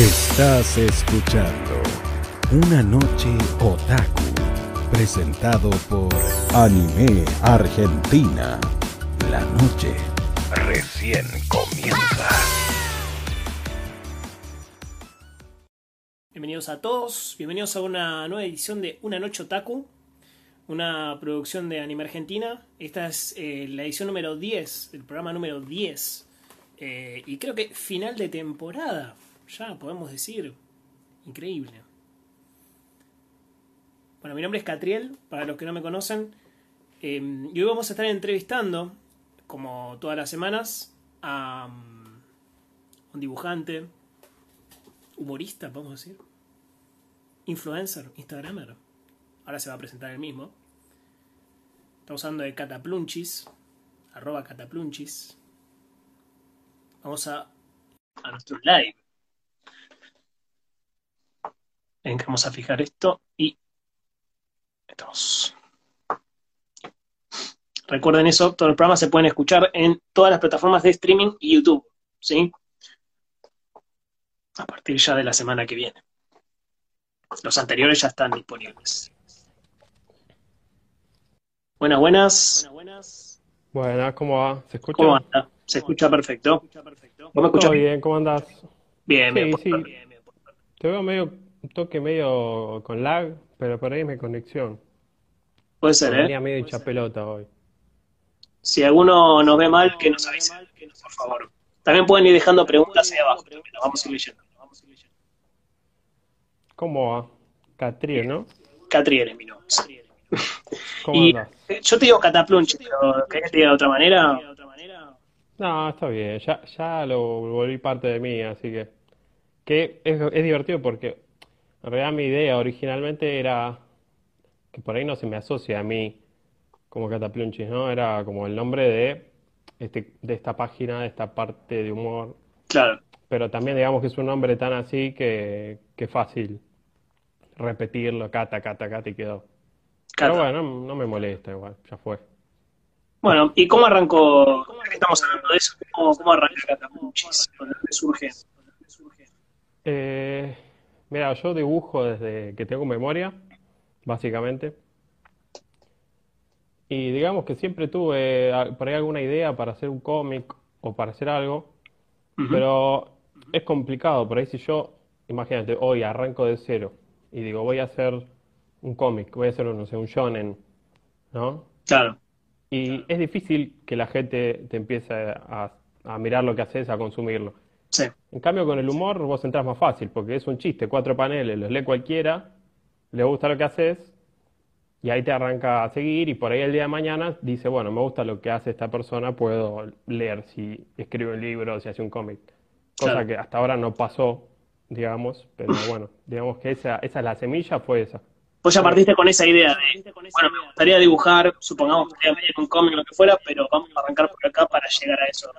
Estás escuchando Una Noche Otaku, presentado por Anime Argentina. La noche recién comienza. Bienvenidos a todos, bienvenidos a una nueva edición de Una Noche Otaku, una producción de Anime Argentina. Esta es eh, la edición número 10, el programa número 10. eh, y creo que final de temporada, ya podemos decir. Increíble. Bueno, mi nombre es Catriel, para los que no me conocen. eh, y hoy vamos a estar entrevistando, como todas las semanas, a um, un dibujante, humorista, podemos decir. Influencer, Instagramer. Ahora se va a presentar el mismo. Estamos hablando de Cataplunchis. Arroba Cataplunchis. Vamos a, a nuestro live. En que vamos a fijar esto y. Recuerden eso, todos los programas se pueden escuchar en todas las plataformas de streaming y YouTube, ¿sí? A partir ya de la semana que viene. Los anteriores ya están disponibles. Buenas, buenas. Buenas, ¿cómo va? ¿Se escucha? ¿Cómo anda? Se escucha perfecto. ¿Vos me escuchás Todo bien, ¿cómo andás? Bien, bien, Sí, bien, bien. Te veo medio, un toque medio con lag, pero por ahí es mi conexión. Puede ser, Venía ¿eh? medio hincha pelota hoy. Si alguno nos ve mal, que nos avise, por favor. También pueden ir dejando preguntas ahí abajo, las vamos a ir leyendo. ¿Cómo va? Catriel, ¿no? Catriel es mi nombre. sí. ¿Cómo Y eh, yo te digo Cataplunchi, pero ¿querés que te diga de otra manera? No, está bien, ya, ya lo volví parte de mí, así que... Que es, es divertido porque en realidad mi idea originalmente era que por ahí no se me asocia a mí como Cataplunchis, ¿no? Era como el nombre de, este, de esta página, de esta parte de humor. Claro, Pero también digamos que es un nombre tan así que, que es fácil repetirlo, cata, cata, cata y quedó. Pero Cata. bueno, no, no me molesta igual, ya fue. Bueno, ¿y cómo arrancó? ya que Estamos hablando de eso. ¿Cómo, cómo arranca Cataplunchis? ¿Dónde surge? Eh, mira, yo dibujo desde que tengo memoria, básicamente. Y digamos que siempre tuve ah, por ahí alguna idea para hacer un cómic o para hacer algo, Ujú. pero es complicado. Por ahí si yo, imagínate, hoy arranco de cero y digo, voy a hacer un cómic, voy a hacer, no sé, un shonen, ¿no? Claro, Y es difícil que la gente te empiece a, a mirar lo que haces, a consumirlo. Sí, En cambio, con el humor vos entrás más fácil, porque es un chiste, cuatro paneles, los lee cualquiera, le gusta lo que haces, y ahí te arranca a seguir, y por ahí el día de mañana dice, bueno, me gusta lo que hace esta persona, puedo leer si escribe un libro, si hace un cómic. Cosa Claro. que hasta ahora no pasó, digamos, pero bueno, digamos que esa, esa es la semilla, fue esa. Vos ya partiste con esa idea de, bueno, me gustaría dibujar, supongamos que en un cómic o lo que fuera, pero vamos a arrancar por acá para llegar a eso,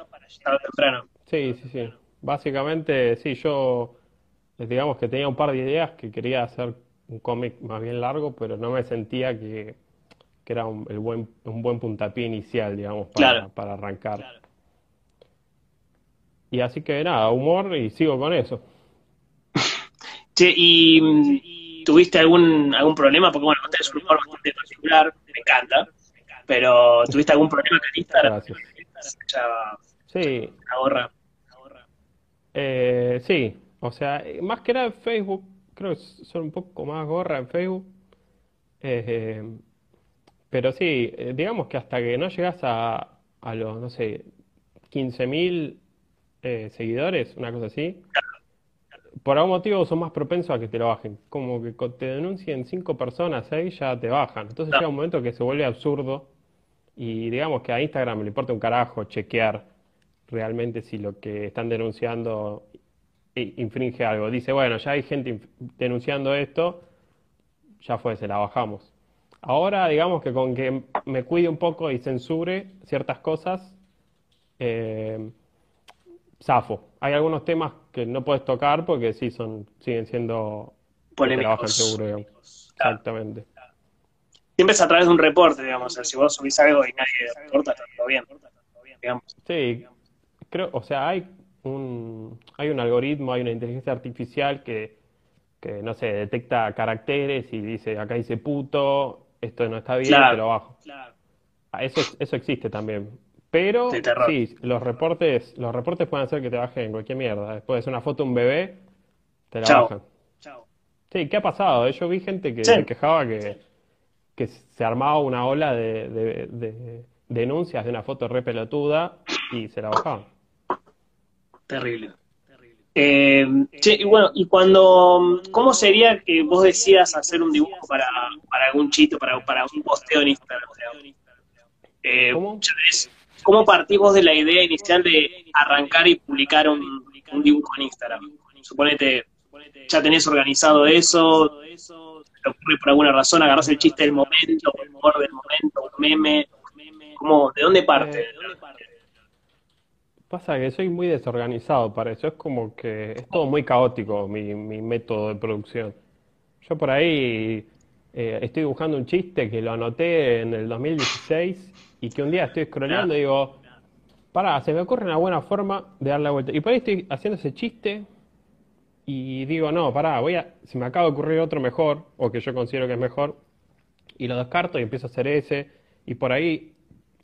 tarde o temprano. Sí, sí, sí. Básicamente, sí, yo eh, digamos que tenía un par de ideas que quería hacer un cómic más bien largo, pero no me sentía que, que era un, el buen, un buen puntapié inicial, digamos, para, Claro. para arrancar. Y así que nada, humor y sigo con eso. Che, ¿y mm, tuviste algún, algún problema? Porque bueno, vos tenés un humor bastante particular, me encanta, pero ¿tuviste algún problema con Instagram? Gracias. Sí, la gorra. Eh, sí, o sea, más que nada en Facebook, creo que son un poco más gorra en Facebook. Eh, pero sí, eh, digamos que hasta que no llegas a, a los, no sé, 15.000 eh, seguidores, una cosa así, por algún motivo son más propensos a que te lo bajen. Como que te denuncien cinco personas, seis, ya te bajan. Entonces llega un momento que se vuelve absurdo y digamos que a Instagram le importa un carajo chequear realmente si lo que están denunciando infringe algo. Dice, bueno, ya hay gente denunciando esto, ya fue, se la bajamos. Ahora, digamos que con que me cuide un poco y censure ciertas cosas, eh, zafo. Hay algunos temas que no puedes tocar porque sí son, siguen siendo Polémicos. seguro. Claro. Exactamente. Siempre es a través de un reporte, digamos. o sea, si vos subís algo y nadie reporta, todo bien. Digamos. Sí, creo, o sea, hay un, hay un algoritmo, hay una inteligencia artificial que, que, no sé, detecta caracteres y dice, acá dice puto, esto no está bien, Claro, te lo bajo. claro. Ah, Eso, eso existe también. Pero De sí, los reportes, los reportes pueden hacer que te bajen cualquier mierda. Después es una foto de un bebé, te la Chao. bajan. Chao. Sí, ¿qué ha pasado? Yo vi gente que Sí. se quejaba que, que se armaba una ola de, de- de denuncias de una foto re pelotuda y se la bajaban. Terrible. Eh, che, y bueno, y cuando, ¿cómo sería que vos decías hacer un dibujo para, para algún chiste, para, para un posteo en Instagram? Eh, ¿Cómo? ¿Cómo partís vos de la idea inicial de arrancar y publicar un, un dibujo en Instagram? Suponete, ya tenés organizado eso, te ocurre por alguna razón, agarrás el chiste del momento, el humor del momento, un meme, ¿cómo, ¿de dónde parte? Eh, Pasa que soy muy desorganizado para eso, es como que es todo muy caótico mi, mi método de producción. Yo por ahí eh, estoy dibujando un chiste que lo anoté en el 2016 y que un día estoy scrolleando y digo, pará, se me ocurre una buena forma de dar la vuelta. Y por ahí estoy haciendo ese chiste y digo, no, pará, voy a, se me acaba de ocurrir otro mejor, o que yo considero que es mejor, y lo descarto y empiezo a hacer ese. Y por ahí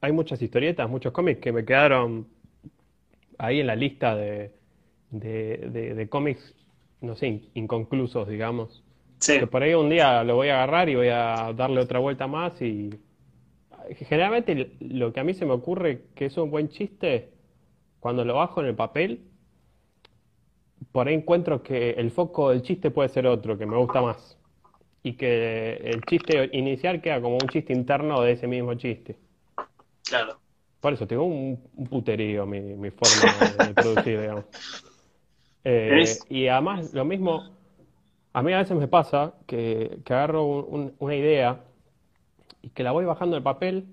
hay muchas historietas, muchos cómics que me quedaron ahí en la lista de, de, de- de cómics, no sé, in- inconclusos, digamos. Sí, Que por ahí un día lo voy a agarrar y voy a darle otra vuelta más y generalmente lo que a mí se me ocurre que es un buen chiste, cuando lo bajo en el papel, por ahí encuentro que el foco del chiste puede ser otro, que me gusta más. Y que el chiste inicial queda como un chiste interno de ese mismo chiste. claro. Por eso tengo un, un puterío mi, mi forma de, de producir, digamos. Eh, y además, lo mismo, a mí a veces me pasa que, que agarro un- un- una idea y que la voy bajando del papel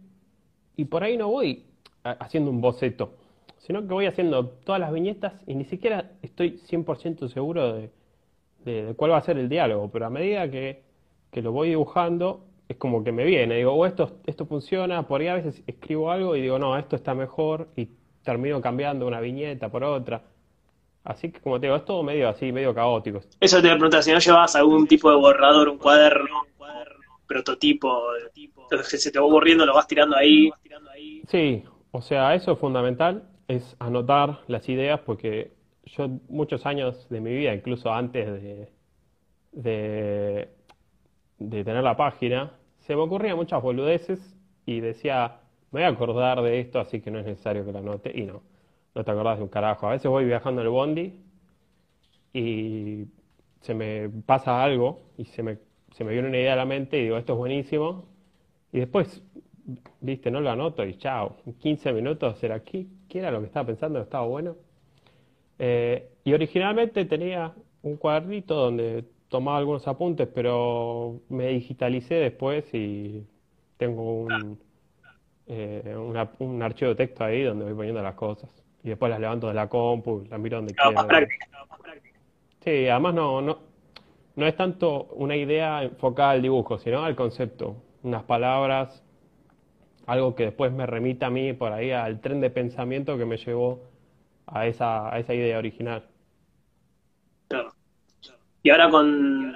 y por ahí no voy a- haciendo un boceto, sino que voy haciendo todas las viñetas y ni siquiera estoy 100% seguro de, de- de cuál va a ser el diálogo, pero a medida que, que lo voy dibujando, es como que me viene, digo, oh, esto, esto funciona, por ahí a veces escribo algo y digo, no, esto está mejor y termino cambiando una viñeta por otra. Así que como te digo, es todo medio así, medio caótico. Eso te voy a preguntar, si no llevas algún tipo de borrador, un cuaderno, un prototipo, entonces se te va ocurriendo, lo vas tirando ahí. Sí, o sea, eso es fundamental, es anotar las ideas porque yo muchos años de mi vida, incluso antes de, de, de tener la página, se me ocurrían muchas boludeces y decía, me voy a acordar de esto, así que no es necesario que lo anote. Y no, no te acordás de un carajo. A veces voy viajando el bondi y se me pasa algo y se me, se me viene una idea a la mente y digo, esto es buenísimo. Y después, viste, no lo anoto y chao. En 15 minutos, ¿será aquí? ¿Qué era lo que estaba pensando? ¿Estaba bueno? Eh, y originalmente tenía un cuadernito donde tomaba algunos apuntes, pero me digitalicé después y tengo un, eh, una- un archivo de texto ahí donde voy poniendo las cosas. Y después las levanto de la compu, las miro donde Claro, más práctica. Sí, además no, no, no es tanto una idea enfocada al dibujo, sino al concepto. Unas palabras, algo que después me remita a mí por ahí al tren de pensamiento que me llevó a esa, a esa idea original. Claro. Y ahora con,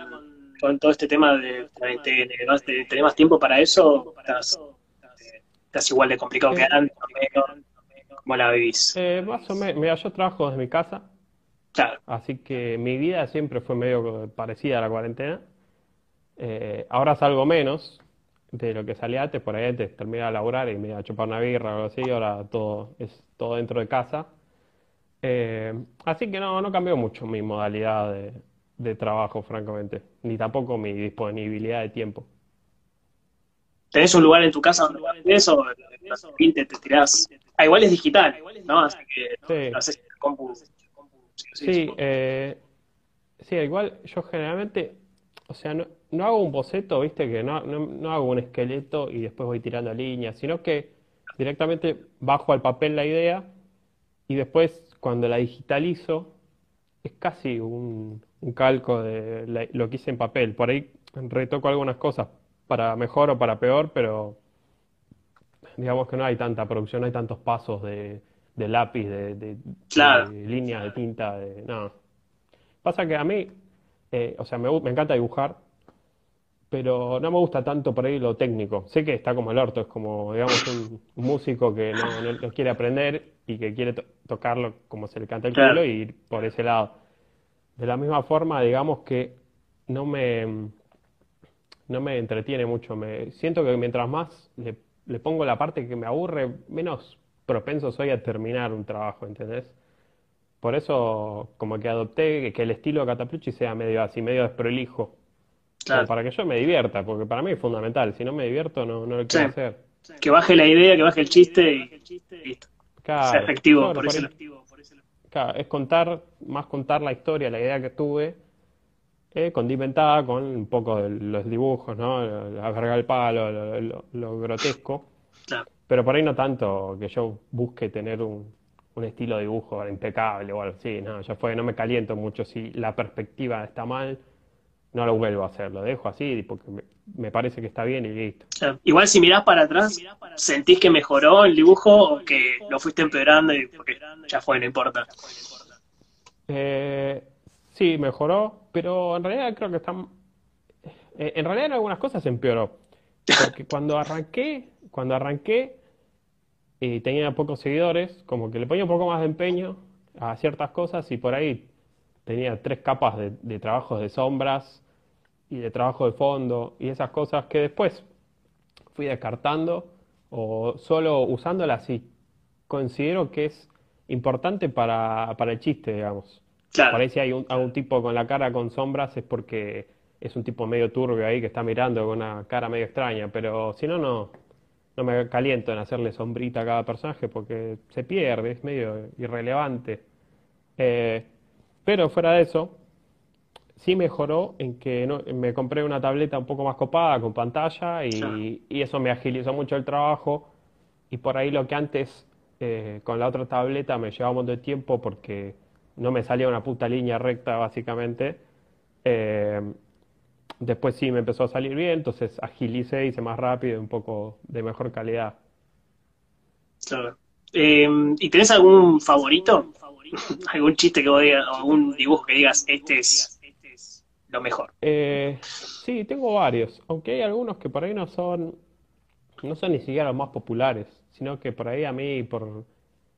con todo este tema de, de, de- de- ¿tenés más tiempo para eso? ¿Estás, estás igual de complicado que antes? ¿Cómo la vivís? Eh, más o menos, mira, yo trabajo desde mi casa, Claro, así que mi vida siempre fue medio parecida a la cuarentena. Eh, ahora salgo menos de lo que salía antes, por ahí antes terminaba de laburar y me iba a chupar una birra o algo así, ahora todo es todo dentro de casa. Eh, así que no, no cambió mucho mi modalidad de, de trabajo, francamente, ni tampoco mi disponibilidad de tiempo. ¿tenés un lugar en tu casa donde haces eso? Te, te tirás. Ah, igual es digital, ¿no? Así que Sí. lo haces compu. Sí, eh, sí, igual yo generalmente, o sea, no, no hago un boceto, viste, que no, no, no hago un esqueleto y después voy tirando líneas, sino que directamente bajo al papel la idea y después cuando la digitalizo es casi un, un calco de la- lo que hice en papel. Por ahí retoco algunas cosas para mejor o para peor, pero digamos que no hay tanta producción, no hay tantos pasos de de lápiz, de, de, Claro. de líneas de tinta, de, no. Pasa que a mí, eh, o sea, me, me encanta dibujar, pero no me gusta tanto por ahí lo técnico. Sé que está como el orto, es como, digamos, un, un músico que no, no- no quiere aprender y que quiere to- tocarlo como se le canta el Claro. culo y ir por ese lado. De la misma forma, digamos que no me, no me entretiene mucho. Me, siento que mientras más le, le pongo la parte que me aburre, menos propenso soy a terminar un trabajo, ¿entendés? Por eso como que adopté que, el estilo de Cataplucci sea medio así, medio desprolijo. Claro. Como para que yo me divierta, porque para mí es fundamental. Si no me divierto, no, no lo quiero Sí. hacer. Que baje la idea, que baje el chiste y listo. Claro, sea efectivo por por ese ahí-. Claro, es contar, más contar la historia, la idea que tuve, eh, condimentada con un poco de los dibujos, ¿no? La verga al palo, lo, lo- lo grotesco. Claro. Pero por ahí no tanto que yo busque tener un, un estilo de dibujo impecable o algo así, no, ya fue, no me caliento mucho. Si la perspectiva está mal, no lo vuelvo a hacer, lo dejo así porque me, me parece que está bien y listo. Claro. Igual si mirás para atrás, ¿sentís que mejoró el dibujo o que lo fuiste empeorando y porque ya fue, no importa? Eh, sí, mejoró, pero en realidad creo que están... eh, En realidad en algunas cosas empeoró. Porque cuando arranqué, cuando arranqué y tenía pocos seguidores, como que le ponía un poco más de empeño a ciertas cosas y por ahí tenía tres capas de, de trabajos de sombras y de trabajo de fondo y esas cosas que después fui descartando o solo usándolas si considero que es importante para, para el chiste, digamos. Claro. Por ahí si hay un, a un tipo con la cara con sombras es porque es un tipo medio turbio ahí que está mirando con una cara medio extraña, pero si no, no, no me caliento en hacerle sombrita a cada personaje porque se pierde, es medio irrelevante. Eh, pero fuera de eso, sí mejoró en que no- me compré una tableta un poco más copada con pantalla y, Claro. y eso me agilizó mucho el trabajo y por ahí lo que antes eh, con la otra tableta me llevaba un montón de tiempo porque no me salía una puta línea recta básicamente. eh, después sí me empezó a salir bien, entonces agilicé, hice más rápido y un poco de mejor calidad. Claro. Eh, ¿y tenés algún favorito? ¿Algún chiste que vos digas, o algún dibujo que digas, este es lo mejor? Eh, sí, tengo varios, aunque hay algunos que por ahí no son, no son ni siquiera los más populares, sino que por ahí a mí, por,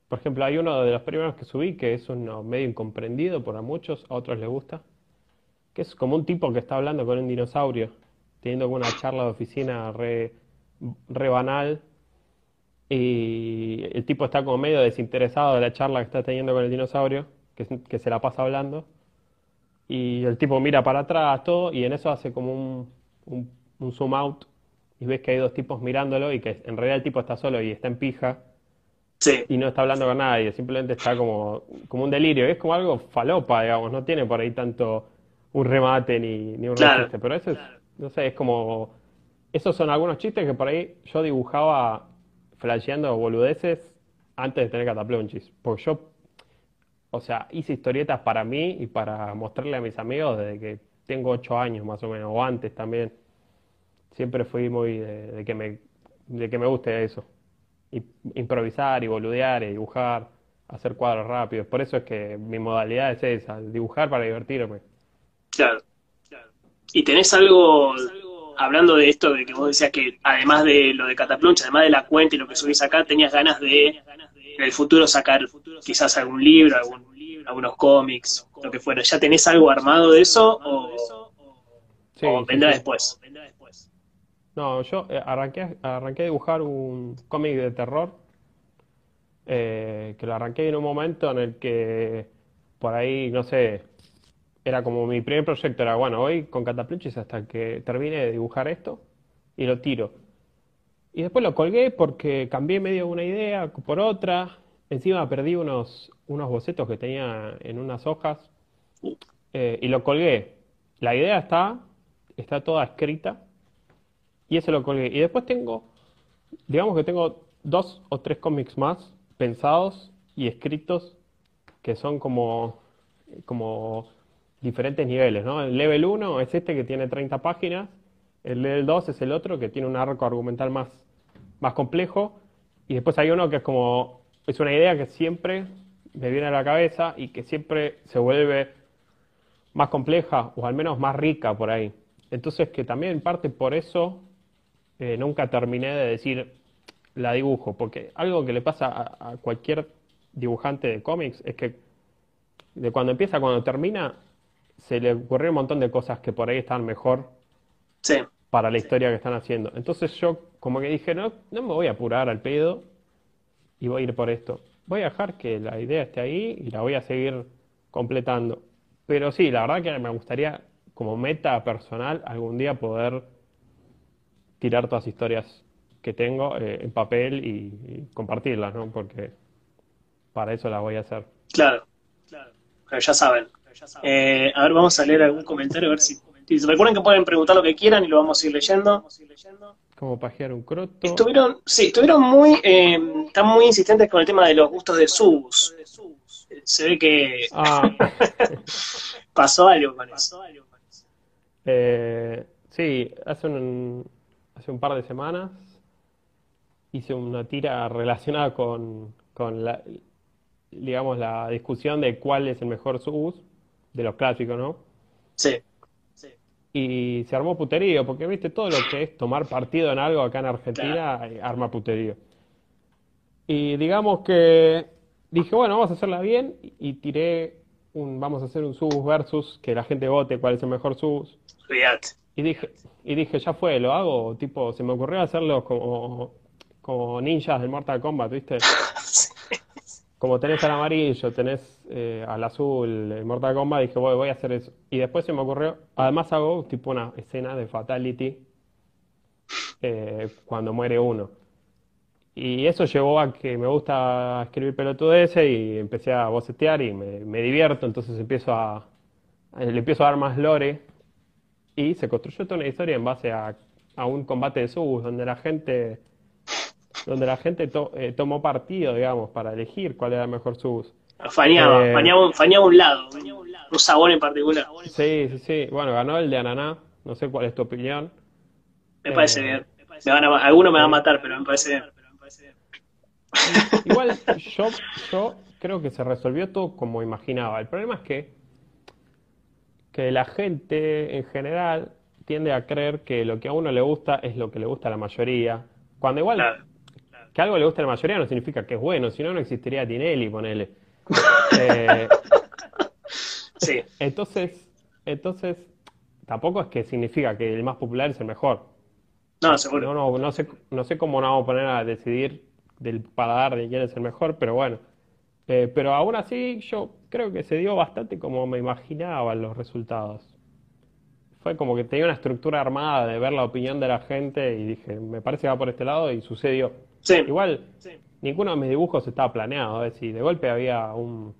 por ejemplo, hay uno de los primeros que subí que es uno medio incomprendido por a muchos, a otros les gusta, que es como un tipo que está hablando con un dinosaurio, teniendo una charla de oficina re, re banal, y el tipo está como medio desinteresado de la charla que está teniendo con el dinosaurio, que, que se la pasa hablando. Y el tipo mira para atrás, todo, y en eso hace como un, un, un zoom out y ves que hay dos tipos mirándolo y que en realidad el tipo está solo y está en pija Sí, y no está hablando con nadie, simplemente está como, como un delirio. Es como algo falopa, digamos, no tiene por ahí tanto un remate ni, ni un Claro. chiste, pero eso es, no sé, es como... Esos son algunos chistes que por ahí yo dibujaba flasheando boludeces antes de tener cataplunchis, porque yo o sea, hice historietas para mí y para mostrarle a mis amigos desde que tengo ocho años más o menos, o antes también. Siempre fui muy de, de que me, de que me guste eso. Y, improvisar y boludear y dibujar, hacer cuadros rápidos. Por eso es que mi modalidad es esa, dibujar para divertirme. claro. ¿Y tenés algo, hablando de esto, de que vos decías que además de lo de Cataplunch, además de la cuenta y lo que subís acá, tenías ganas de en el futuro sacar quizás algún libro, algún, algunos cómics, lo que fuera? ¿Ya tenés algo armado de eso o, Sí, o vendrá sí. después? No, yo eh, arranqué, arranqué a dibujar un cómic de terror, eh, que lo arranqué en un momento en el que por ahí, no sé, era como mi primer proyecto, era bueno, hoy con Catapluchis hasta que termine de dibujar esto y lo tiro. Y después lo colgué porque cambié medio una idea por otra, encima perdí unos, unos bocetos que tenía en unas hojas eh, y lo colgué. La idea está, está toda escrita. Y ese lo colgué. Y después tengo, digamos que tengo dos o tres cómics más pensados y escritos que son como, como diferentes niveles, ¿no? El level 1 es este que tiene 30 páginas, el level 2 es el otro que tiene un arco argumental más, más complejo, y después hay uno que es como es una idea que siempre me viene a la cabeza y que siempre se vuelve más compleja o al menos más rica por ahí. Entonces que también en parte por eso eh, nunca terminé de decir la dibujo, porque algo que le pasa a, a cualquier dibujante de cómics es que de cuando empieza a cuando termina se le ocurrió un montón de cosas que por ahí están mejor Sí. para la historia que están haciendo. Entonces yo como que dije, no, no me voy a apurar al pedo y voy a ir por esto. Voy a dejar que la idea esté ahí y la voy a seguir completando. Pero sí, la verdad que me gustaría como meta personal algún día poder tirar todas las historias que tengo eh, en papel y, y compartirlas, ¿no? Porque para eso las voy a hacer. Claro, claro. Pero ya saben. Eh, a ver, vamos a leer algún comentario, a ver si. si- Recuerden que pueden preguntar lo que quieran y lo vamos a ir leyendo. Como pajear un croto. Estuvieron, sí, estuvieron muy, eh, están muy insistentes con el tema de los gustos de sus. Se ve que Ah, pasó algo con eso. Eh, sí, hace un, hace un par de semanas hice una tira relacionada con, con la, digamos, la discusión de cuál es el mejor SUS de los clásicos, ¿no? Sí, Y se armó puterío, porque viste, todo lo que es tomar partido en algo acá en Argentina eh, arma puterío. Y digamos que dije, bueno, vamos a hacerla bien y tiré un, vamos a hacer un SUS versus que la gente vote cuál es el mejor SUS. olvídate. Y dije, y dije, ya fue, lo hago, tipo, se me ocurrió hacerlo como, como ninjas del Mortal Kombat, ¿viste? Como tenés al amarillo, tenés eh, al azul, el Mortal Kombat, dije, voy, a hacer eso. Y después se me ocurrió, además hago tipo una escena de Fatality eh, cuando muere uno. Y eso llevó a que me gusta escribir pelotudeces y empecé a bocetear y me, divierto, entonces empiezo a, le empiezo a dar más lore y se construyó toda una historia en base a, a un combate de subs donde la gente donde la gente to- eh, tomó partido, digamos, para elegir cuál era mejor subs. Fañaba, Eh, fañaba, un- fañaba un lado, un sabor en particular. Sí, sí, sí. Bueno, ganó el de Ananá. No sé cuál es tu opinión. Me parece Eh, bien. Me van a, alguno me va a matar, pero me parece bien. Igual yo, yo creo que se resolvió todo como imaginaba. El problema es que, que la gente en general tiende a creer que lo que a uno le gusta es lo que le gusta a la mayoría. Cuando igual Claro. Que algo le guste a la mayoría no significa que es bueno, si no, no existiría Tinelli, ponele. Eh, Sí, entonces, entonces, tampoco es que significa que el más popular es el mejor. no, seguro. No, no, no sé, no sé cómo nos vamos a poner a decidir del paladar de quién es el mejor, pero bueno. Eh, pero aún así, yo creo que se dio bastante como me imaginaba los resultados. Fue como que tenía una estructura armada de ver la opinión de la gente y dije, me parece que va por este lado y sucedió. Sí, Igual, ninguno de mis dibujos estaba planeado. ¿eh? Si de golpe había un-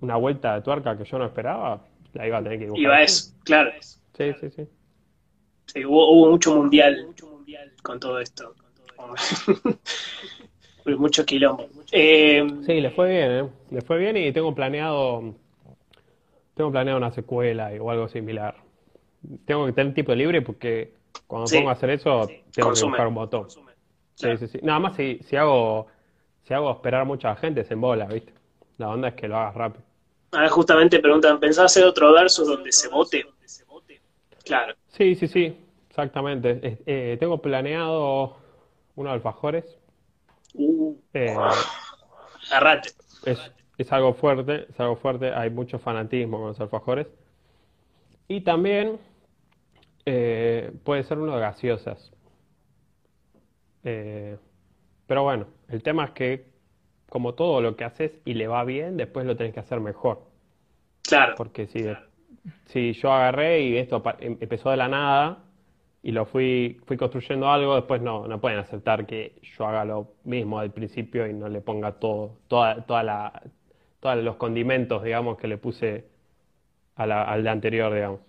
una vuelta de tuerca que yo no esperaba, la iba a tener que dibujar. iba así. eso, claro. Sí, sí, sí. Sí, hubo, hubo mucho mundial con todo esto. Hubo mucho quilombo. Eh, Sí, le fue bien, ¿eh? Le fue bien y tengo planeado, tengo planeado una secuela o algo similar. Tengo que tener tiempo libre porque cuando Sí. pongo a hacer eso tengo que buscar un botón. Sí, sí, sí. Nada más si, si hago, si hago esperar mucha gente se embola, ¿viste? La onda es que lo hagas rápido. ahora justamente preguntan, ¿pensás hacer otro verso donde se vote? Claro. Sí, sí, sí, exactamente. Eh, tengo planeado unos alfajores. Uh, Eh, agarrate. Es, es algo fuerte, es algo fuerte, hay mucho fanatismo con los alfajores. Y también eh, puede ser uno de gaseosas. Eh, pero bueno, el tema es que como todo lo que haces y le va bien, después lo tenés que hacer mejor. Claro. Porque si, si yo agarré y esto em- empezó de la nada y lo fui, fui construyendo algo, después no, no pueden aceptar que yo haga lo mismo al principio y no le ponga todo, toda, toda la, todos los condimentos, digamos, que le puse a la- al de anterior, digamos.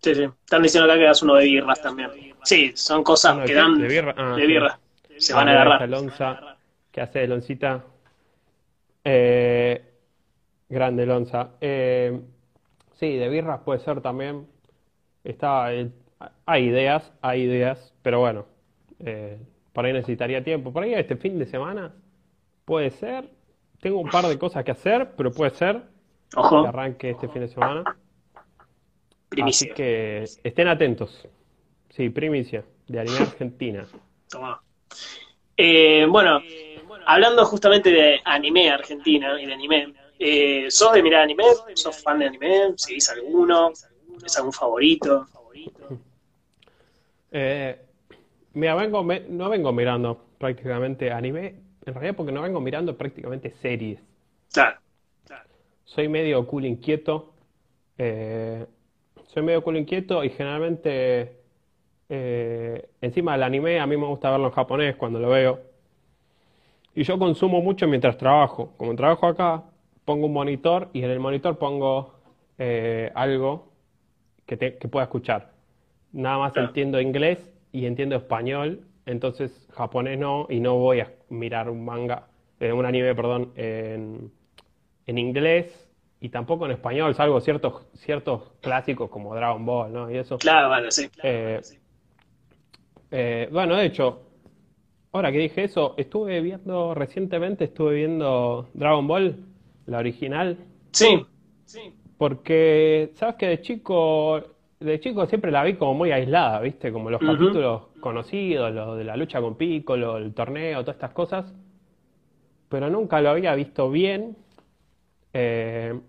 Sí, sí. Están diciendo acá que hagas uno de birras también. Sí, son cosas ¿Uno de que dan ¿De birra? Ah, de sí. birra. Se Ah, van a agarrar. ¿qué hace Loncita? Eh, grande Lonza. Eh, sí, de birras puede ser también. Está, el- hay ideas, hay ideas, pero bueno, eh, por ahí necesitaría tiempo. Por ahí este fin de semana puede ser. Tengo un par de cosas que hacer, pero puede ser que Ojo, arranque este fin de semana. Así primicia. que estén atentos. Sí, primicia de Anime Argentina. Tomá. Eh, bueno, hablando justamente de anime argentina y de anime, eh, ¿sos de mirar anime? ¿Sos fan de anime? ¿Seguís alguno? ¿Es algún favorito? Eh, mira, vengo, me- no vengo mirando prácticamente anime, en realidad porque no vengo mirando prácticamente series. Claro, Soy medio cool inquieto. eh, soy medio cool inquieto y generalmente eh, encima del anime a mí me gusta verlo en japonés cuando lo veo. Y yo consumo mucho mientras trabajo. Como trabajo acá, pongo un monitor y en el monitor pongo eh, algo que, te- que pueda escuchar. Nada más Claro. entiendo inglés y entiendo español, entonces japonés no, y no voy a mirar un manga, eh, un anime, perdón, en, en inglés y tampoco en español, salvo ciertos, ciertos clásicos como Dragon Ball, ¿no? Y eso. claro, bueno, sí. Eh, eh, bueno, de hecho, ahora que dije eso, estuve viendo recientemente, estuve viendo Dragon Ball, la original, Sí, porque, ¿sabes que de chico, de chico siempre la vi como muy aislada, ¿viste? Como los capítulos conocidos, los de la lucha con Piccolo, el torneo, todas estas cosas, pero nunca lo había visto bien. Eh,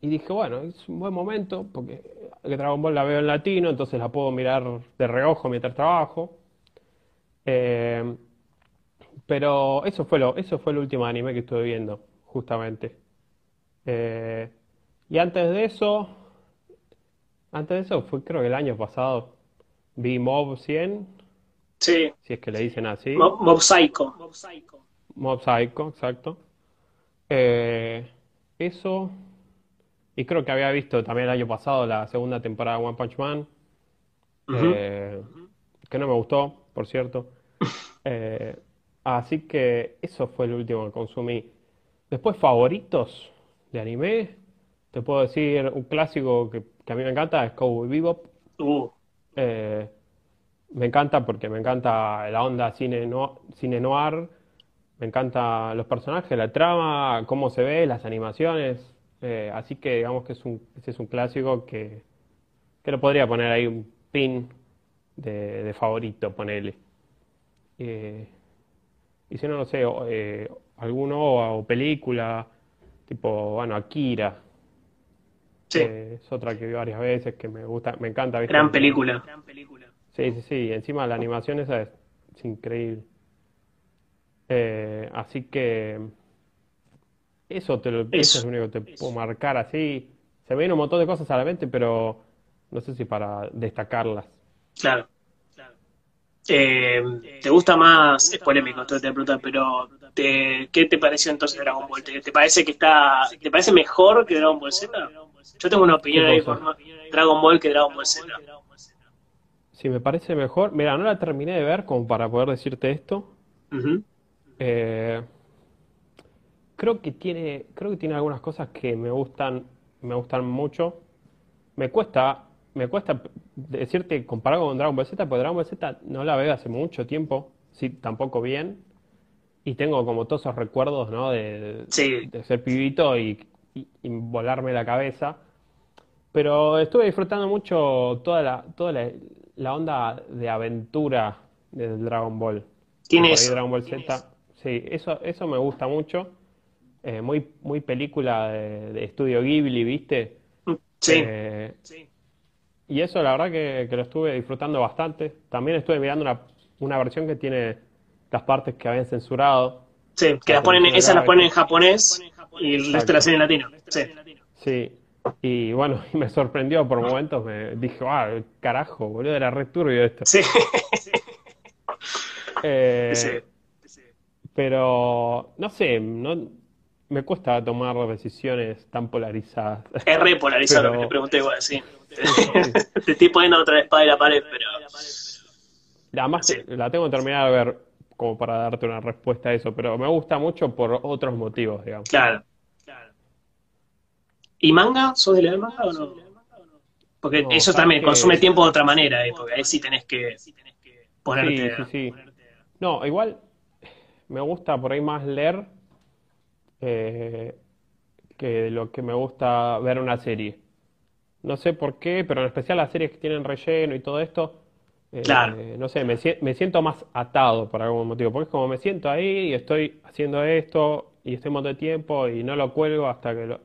y dije, bueno, es un buen momento, porque Dragon Ball la veo en latino, entonces la puedo mirar de reojo mientras trabajo. Eh, pero eso fue lo, eso fue el último anime que estuve viendo, justamente. Eh, y antes de eso, antes de eso fue creo que el año pasado, vi Mob 100, sí. si es que le dicen así. Mob, Mob Psycho. Mob Psycho, exacto. Eh, eso, y creo que había visto también el año pasado la segunda temporada de One Punch Man, eh, que no me gustó, por cierto. Eh, así que eso fue el último que consumí. Después, favoritos de anime, te puedo decir un clásico que, que a mí me encanta, es Cowboy Bebop. Uh, Eh, me encanta porque me encanta la onda cine, no- cine noir, me encanta los personajes, la trama, cómo se ve, las animaciones. eh, así que digamos que es un, ese es un clásico que, que lo podría poner ahí un pin de, de favorito, ponele. Eh, y si no, no sé, o, eh, alguno o, película, tipo, bueno, Akira, sí, eh, es otra que vi varias veces, que me gusta, me encanta, ¿viste? gran película. Sí, sí, sí. Encima la animación esa es, es increíble. Eh, así que eso, te lo, eso Eso. es lo único que te puedo marcar así. Se me vienen un montón de cosas a la mente, pero no sé si para destacarlas. Claro. Eh, ¿te gusta más? Es polémico, esto te preguntar, pero te- ¿qué te pareció entonces Dragon Ball? ¿Te, te parece que está, te parece mejor que Dragon Ball Z? Yo tengo una opinión ¿Qué ahí por Dragon Ball que Dragon Ball Z. Si me parece mejor, mira, no la terminé de ver como para poder decirte esto. Ujú. Eh, creo que tiene, creo que tiene algunas cosas que me gustan, me gustan mucho. Me cuesta, me cuesta decirte comparado con Dragon Ball Z, porque Dragon Ball Z no la veo hace mucho tiempo, sí, tampoco bien. Y tengo como todos esos recuerdos, ¿no? De, Sí. de ser pibito y, y- y volarme la cabeza. Pero estuve disfrutando mucho toda la, toda la, la onda de aventura del Dragon Ball. Dragon Ball Z. Sí, eso, eso me gusta mucho. Eh, muy, muy película de, estudio Ghibli, ¿viste? Sí. Eh, y eso la verdad que, que lo estuve disfrutando bastante. También estuve mirando una, una versión que tiene las partes que habían censurado. Sí, que las ponen, esas las ponen en japonés y el resto las en latino. Sí. Sí. Y bueno, y me sorprendió por momentos. Me dije, ah, carajo, boludo, era re turbio esto. Sí. Eh, Sí. Pero no sé, no, me cuesta tomar decisiones tan polarizadas. Es re polarizado lo que te pregunté igual, sí. Te estoy poniendo otra espada en la pared, pero. Además, Sí. la tengo terminada de ver como para darte una respuesta a eso, pero me gusta mucho por otros motivos, digamos. Claro. ¿Y manga? ¿Sos de leer manga o no? Porque No, eso ¿sabes también consume tiempo de otra manera, eh, porque ahí sí tenés que ponerte. Sí, sí, sí. No, igual me gusta por ahí más leer eh, que lo que me gusta ver una serie. No sé por qué, pero en especial las series que tienen relleno y todo esto, eh, Claro. no sé, me, sie- me siento más atado por algún motivo, porque es como me siento ahí y estoy haciendo esto y estoy un montón de tiempo y no lo cuelgo hasta que lo...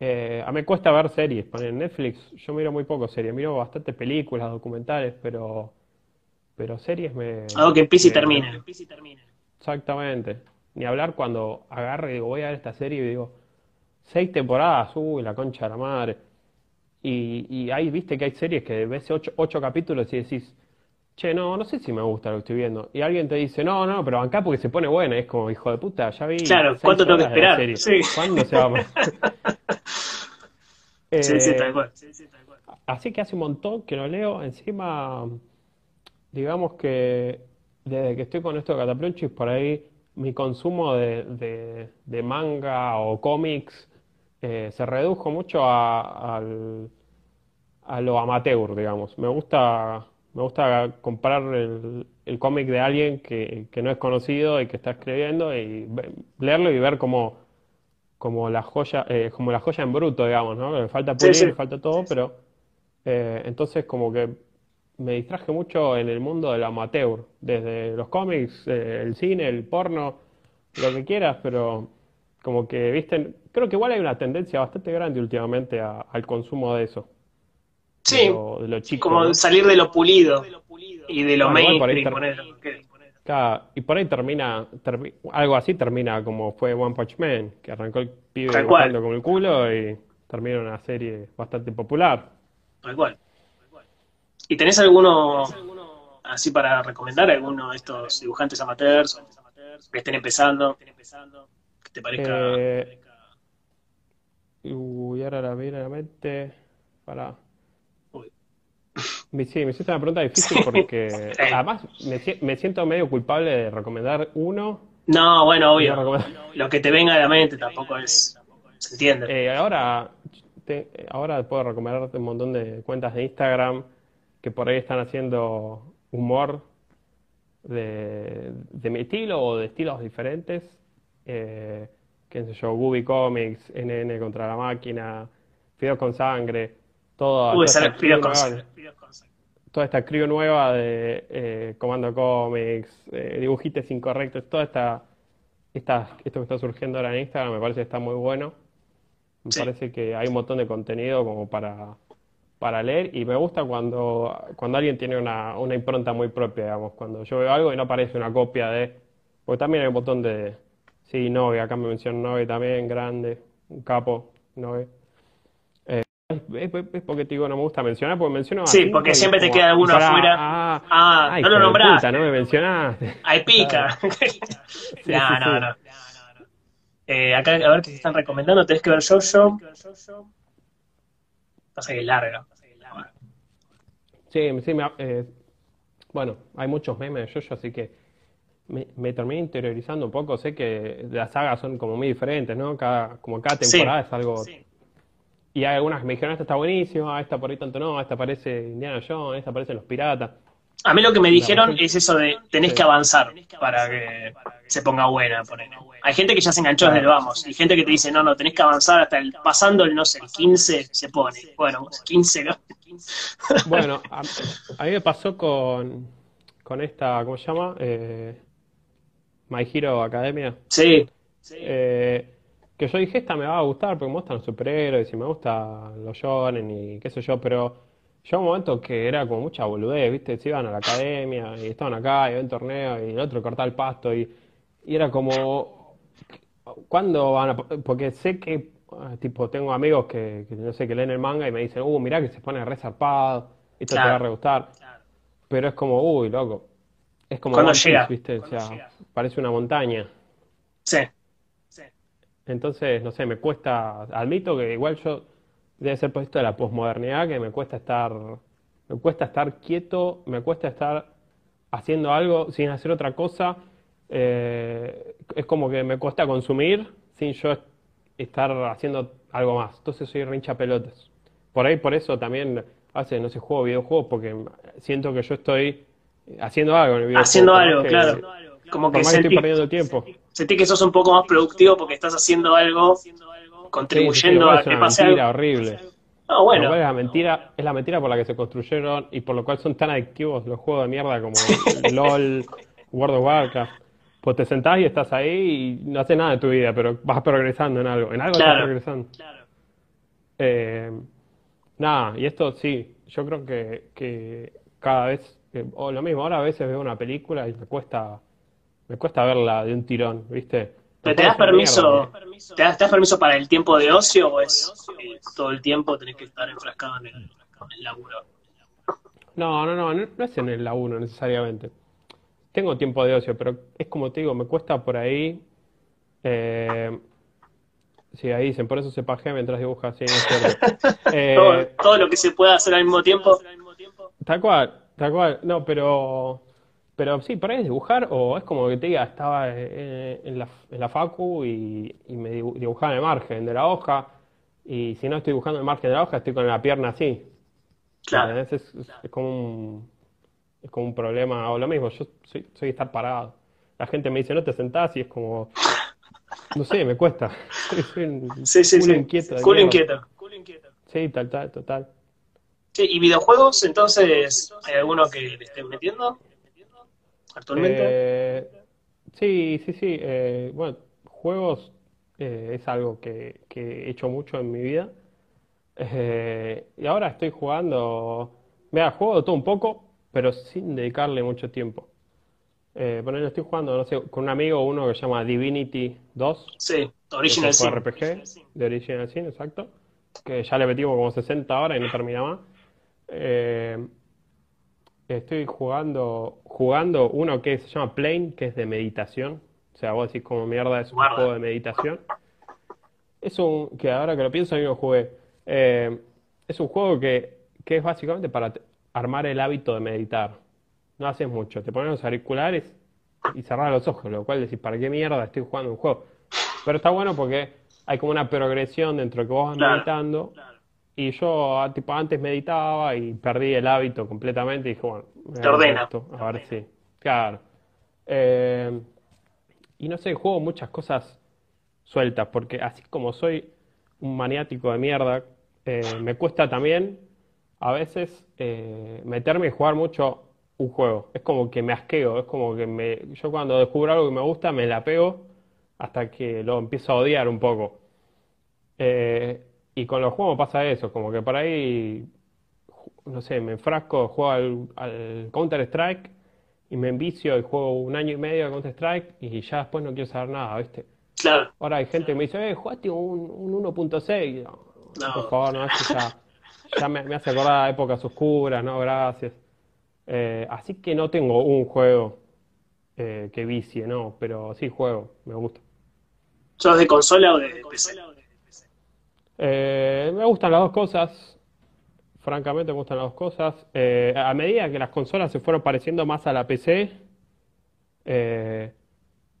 Eh, a mí me cuesta ver series, en Netflix, yo miro muy poco series, miro bastante películas, documentales, pero, pero series me... Algo que empiece y termine. Exactamente. Ni hablar cuando agarro y digo, voy a ver esta serie y digo, seis temporadas, uy, la concha de la madre. Y, y ahí viste que hay series que ves ocho, ocho capítulos y decís, che, no, no sé si me gusta lo que estoy viendo. Y alguien te dice, no, no, pero acá porque se pone buena. Es como, hijo de puta, ya vi Claro, ¿cuánto tengo que esperar? Sí. ¿Cuándo se va a... Sí, sí, Eh, tal cual. Sí, sí, tal cual. Así que hace un montón que no leo. Encima, digamos que desde que estoy con esto de Cataplunchis, por ahí mi consumo de, de- de manga o cómics eh, se redujo mucho a, al- a lo amateur, digamos. Me gusta, me gusta comprar el, el cómic de alguien que, que no es conocido y que está escribiendo y leerlo y ver como, como la joya, eh, como la joya en bruto, digamos, ¿no? Le falta Sí, pulir, sí. le falta todo, pero eh, entonces como que me distraje mucho en el mundo del amateur, desde los cómics, eh, el cine, el porno, lo que quieras, pero como que, viste, creo que igual hay una tendencia bastante grande últimamente a- al consumo de eso, de Sí, lo, de lo chico, como ¿no? salir de lo pulido y de lo por ahí mainstream, Claro, y por ahí termina, termi- algo así termina como fue One Punch Man, que arrancó el pibe dibujando con el culo y termina una serie bastante popular. Tal cual. ¿Y tenés alguno así para recomendar? ¿Alguno de estos dibujantes amateurs que estén empezando? Que te parezca. Eh, Uy, ahora la viene a la mente. Para. Uy. Sí, me siento una pregunta difícil porque además me, si- me siento medio culpable de recomendar uno. No, bueno, obvio. recomendar- Lo que te venga a la mente tampoco es. Se entiende. Eh, ahora, te- ahora puedo recomendarte un montón de cuentas de Instagram que por ahí están haciendo humor de, de mi estilo o de estilos diferentes. Eh, qué sé yo, Gubi Comics, NN contra la máquina, Fideos con sangre, toda, Uy, toda esta crew cosas. nueva, toda esta crew nueva de eh, Comando Comics, eh, Dibujites Incorrectos, toda esta, esta, esto que está surgiendo ahora en Instagram me parece que está muy bueno. Me Sí. parece que hay un montón de contenido como para, para leer y me gusta cuando, cuando alguien tiene una, una impronta muy propia, digamos, cuando yo veo algo y no parece una copia de... Porque también hay un montón de... Sí, Novi, acá me mencionan Novi también, grande, un capo, Novi. Eh, es, es- porque te digo, no me gusta mencionar, porque menciono a Sí, cinco porque siempre te queda alguno afuera. Ah, Ah, ay, no lo nombraste. puta, no me mencionaste. Ahí pica. Sí, no, sí, no, sí. no. Eh, acá, a ver qué te están recomendando. Tenés que ver Jojo. Pasa que es larga. Sí, sí, me eh, bueno, hay muchos memes de Jojo, así que me, me terminé interiorizando un poco. Sé que las sagas son como muy diferentes, ¿no? Cada, como cada Sí. temporada es algo. Y hay algunas que me dijeron, esta está buenísima, esta por ahí tanto no, esta parece Indiana Jones, esta parece Los Piratas. A mí lo que me dijeron es eso de tenés Sí. que avanzar para que se ponga buena. ponele. Hay gente que ya se enganchó desde el vamos. Y gente que te dice, no, no, tenés que avanzar hasta el pasando el, no sé, el 15 se pone. Bueno, 15, ¿no? Bueno, a, a mí me pasó con, con esta, ¿cómo se llama? Eh, My Hero Academia. Sí, Eh, que yo dije, esta me va a gustar porque me gustan los superhéroes y me gustan los shonen y qué sé yo, pero llegó un momento que era como mucha boludez, ¿viste? Se iban a la academia y estaban acá y ven torneo y el otro cortaba el pasto y, y era como, ¿cuándo van a...? Porque sé que, tipo, tengo amigos que, que no sé, que leen el manga y me dicen, uh, mirá que se pone re zarpado, esto te va a re gustar, pero es como, uy, loco, es como ¿Cuándo One Piece, llega? ¿viste? O sea, parece una montaña. sí. Entonces, no sé, me cuesta, admito que igual yo debe ser por esto de la posmodernidad que me cuesta estar, me cuesta estar quieto, me cuesta estar haciendo algo sin hacer otra cosa. eh, es como que me cuesta consumir sin yo estar haciendo algo más. Entonces soy rincha pelotas. Por ahí, por eso también hace, no sé, juego videojuegos porque siento que yo estoy haciendo algo en el videojuego. Haciendo algo, que- claro. como que más que estoy sentís, perdiendo tiempo. sentís que sos un poco más productivo porque estás haciendo algo, Sí, sí, sí, contribuyendo a que pase mentira algo. horrible. No, Lo bueno, es la mentira, es la mentira por la que se construyeron y por lo cual son tan adictivos los juegos de mierda como LOL, World of Warcraft. Pues te sentás y estás ahí y no haces nada de tu vida, pero vas progresando en algo. En algo estás Claro. progresando. Eh, nada, y esto sí, yo creo que, que cada vez, eh, o lo mismo, ahora a veces veo una película y me cuesta, me cuesta verla de un tirón, ¿viste? ¿Pero Me te das permiso, mierda, te das, te das permiso para el tiempo de ocio o es eh, todo el tiempo tenés que estar enfrascado en el, en el laburo? No, no, no, no, no es en el laburo necesariamente. Tengo tiempo de ocio, pero es como te digo, me cuesta por ahí. Eh, sí, ahí dicen, por eso se pajea mientras dibuja, sí, es cierto. Eh, Todo, todo lo que se pueda hacer al mismo tiempo. Tal cual, tal cual. No, pero, pero sí, por ahí es dibujar o es como que te diga, estaba eh, en la, en la facu y, y me dibu- dibujaba en el margen de la hoja y si no estoy dibujando en el margen de la hoja estoy con la pierna así. Claro. Es- es como un, es como un problema o lo mismo, yo soy, soy estar parado. La gente me dice, no te sentás y es como, no sé, me cuesta. Soy, soy un Sí, sí, culo sí. inquieto Culo mierda. inquieto. Sí, tal, tal, total. Sí, ¿y videojuegos? Entonces, ¿hay alguno que le estés metiendo actualmente? Eh, sí, sí, sí. eh, bueno, juegos eh, es algo que, que he hecho mucho en mi vida. Eh, y ahora estoy jugando. Mira, juego de todo un poco, pero sin dedicarle mucho tiempo. Eh, ponele, estoy jugando, no sé, con un amigo, uno que se llama Divinity 2, sí, Original Sin. RPG de Original Sin, exacto. Que ya le metimos como 60 horas y no termina más. Eh, Estoy jugando, jugando uno que se llama Plane, que es de meditación. O sea, vos decís como mierda es un Guarda. juego de meditación. Es un, que ahora que lo pienso, a mí lo jugué. Eh, es un juego que, que es básicamente para armar el hábito de meditar. No haces mucho, te pones los auriculares y cerrás los ojos, lo cual decís, ¿para qué mierda estoy jugando un juego? Pero está bueno porque hay como una progresión dentro que vos vas Claro. meditando. Y yo, ah, tipo, antes meditaba y perdí el hábito completamente y dije, bueno, me Te ordena. esto, a ver si. Claro. Eh, y no sé, juego muchas cosas sueltas, porque así como soy un maniático de mierda, eh, me cuesta también a veces eh, meterme y jugar mucho un juego. Es como que me asqueo, es como que me, yo cuando descubro algo que me gusta me la pego hasta que lo empiezo a odiar un poco. Eh, y con los juegos pasa eso, como que por ahí, no sé, me enfrasco, juego al, al Counter-Strike y me envicio y juego un año y medio de Counter-Strike y ya después no quiero saber nada, ¿viste? Claro. Ahora hay gente que me dice, eh, jugaste un, un 1.6. No, No. por favor, no, eso ya, ya me, me hace acordar a épocas oscuras, no, gracias. Eh, así que no tengo un juego eh, que vicie, no, pero sí juego, me gusta. ¿Sos de consola o de PC? Eh, me gustan las dos cosas, francamente me gustan las dos cosas. Eh, a medida que las consolas se fueron pareciendo más a la PC, eh,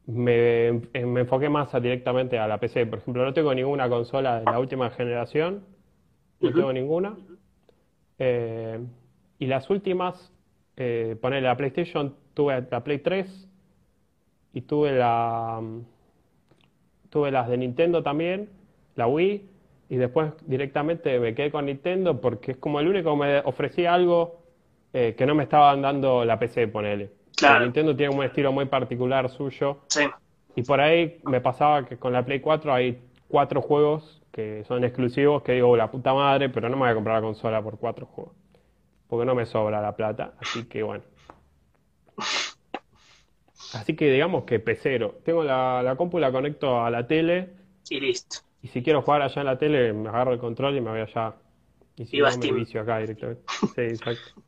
me, eh, me enfoqué más a- directamente a la PC. Por ejemplo, no tengo ninguna consola de la última generación, no tengo ninguna. Eh, y las últimas, eh, ponele la PlayStation, tuve la Play 3 y tuve la, mm, tuve las de Nintendo también, la Wii, y después directamente me quedé con Nintendo porque es como el único que me ofrecía algo eh, que no me estaban dando la PC, ponele. Claro. Nintendo tiene un estilo muy particular suyo. Sí. Y por ahí me pasaba que con la Play 4 hay cuatro juegos que son exclusivos que digo, la puta madre, pero no me voy a comprar la consola por cuatro juegos. Porque no me sobra la plata. Así que bueno. Así que digamos que pecero. Tengo la, la compu, la conecto a la tele. Y listo. Y si quiero jugar allá en la tele, me agarro el control y me voy allá. Y si Y no, me vicio acá directamente. Sí, exacto.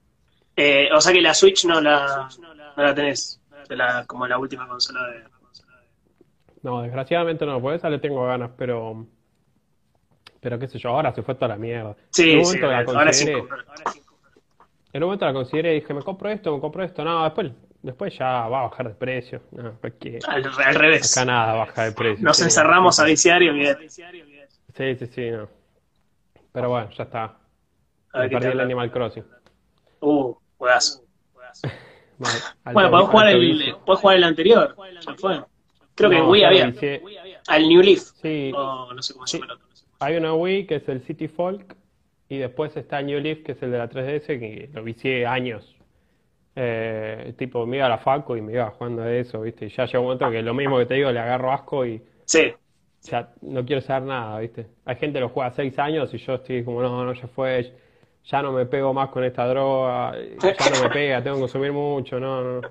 Eh, o sea que la Switch no la, no la tenés. La, como la última consola de. No, desgraciadamente no, por esa le tengo ganas, pero. Pero qué sé yo, ahora se fue toda la mierda. En Sí, un sí, momento la ahora sí. En un momento la consideré y dije, me compro esto, me compro esto. No, después, después ya va a bajar de precio. No, porque Al, al revés. acá nada baja de precio. Nos Sí, encerramos a sí, viciar y olvidate. Sí, sí, sí, no. Pero bueno, ya está. A ver Me perdí el. Animal Crossing. Uh, juegazo. bueno, podés jugar, el, jugar el anterior. Ya fue. Creo que en Wii había. Al New Leaf. Sí. no sé cómo se llama Hay una Wii que es el City Folk. Y después está New Leaf, que es el de la 3DS, que lo vicié años. Eh, tipo, me iba a la faco y me iba jugando a eso, ¿viste? Y ya llegó un momento que lo mismo que te digo, le agarro asco y. Sí. Ya no quiero saber nada, ¿viste? Hay gente que lo juega 6 años y yo estoy como, no, no, ya fue ya no me pego más con esta droga, ya no me pega, tengo que consumir mucho, no, no.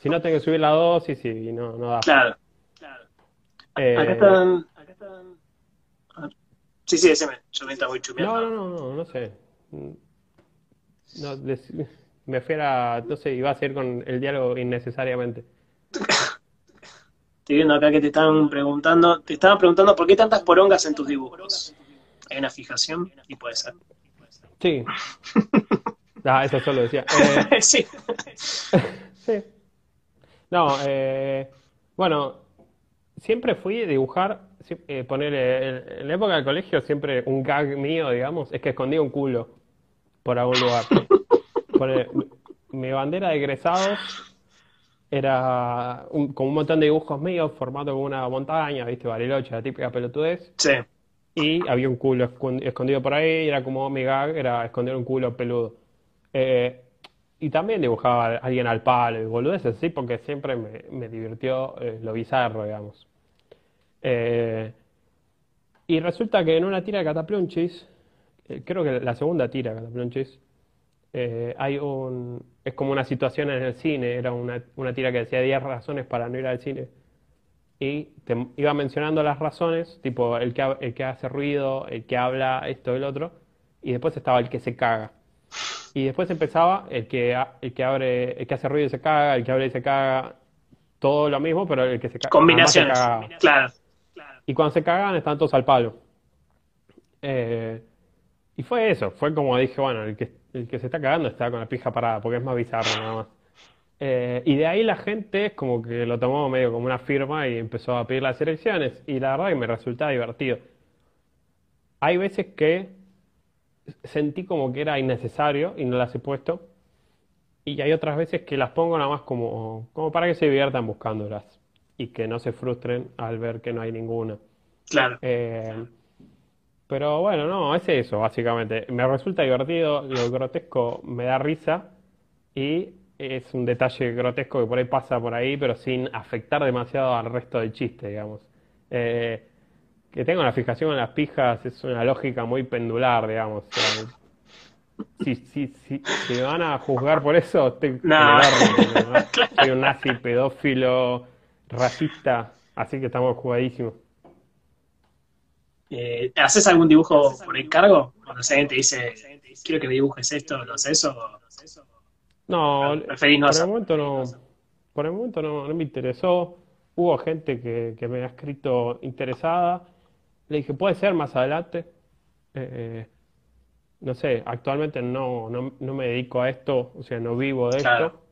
Si no tengo que subir la dosis y no, no da. Claro, claro. Eh, acá están... Sí, sí, ese me, yo me estaba. No, no, no, no, no sé. No, me fui a, no sé, iba a seguir con el diálogo innecesariamente. Estoy viendo acá que te estaban preguntando, te estaban preguntando por qué tantas porongas en tus dibujos. Hay una fijación y puede ser. Sí. Ah, eso solo decía. Eh, sí. sí. No, eh, bueno, siempre fui a dibujar, eh, poner en la época del colegio siempre un gag mío, digamos, es que escondía un culo por algún lugar. mi bandera de egresados era con un montón de dibujos míos formado como una montaña, ¿viste? Bariloche, la típica pelotudez. Sí y había un culo escondido por ahí, era como mi gag, era esconder un culo peludo. Eh, y también dibujaba a alguien al palo y boludeces así, porque siempre me, divirtió eh, lo bizarro, digamos. Eh, y resulta que en una tira de Cataplunchis, creo que la segunda tira de Cataplunchis, hay un. Es como una situación en el cine, era una, una tira que decía 10 razones para no ir al cine y te iba mencionando las razones, tipo el que, el que hace ruido, el que habla, esto, el otro, y después estaba el que se caga. Y después empezaba el que, el que abre, el que hace ruido y se caga, el que abre y se caga, todo lo mismo, pero el que se caga. Combinaciones, claro, Y cuando se cagan están todos al palo. Eh, y fue eso, fue como dije, bueno, el que, el que se está cagando está con la pija parada, porque es más bizarro nada más. Eh, y de ahí la gente como que lo tomó medio como una firma y empezó a pedir las elecciones. Y la verdad que me resulta divertido. Hay veces que sentí como que era innecesario y no las he puesto. Y hay otras veces que las pongo nada más como, como para que se diviertan buscándolas y que no se frustren al ver que no hay ninguna. Claro. Eh, pero bueno, no, es eso, básicamente. Me resulta divertido, lo grotesco me da risa y es un detalle grotesco que por ahí pasa por ahí, pero sin afectar demasiado al resto del chiste, digamos. Eh, que tengo una fijación en las pijas es una lógica muy pendular, digamos. si, si, si, me van a juzgar por eso, estoy soy un nazi pedófilo, racista, así que estamos jugadísimos. Eh, ¿Haces algún dibujo por encargo? Cuando alguien te dice, quiero que me dibujes esto, ¿lo haces o no, por el momento no, por el momento no, me interesó. Hubo gente que, me ha escrito interesada. Le dije, puede ser más adelante. Eh, no sé, actualmente no, no, me dedico a esto, o sea, no vivo de esto.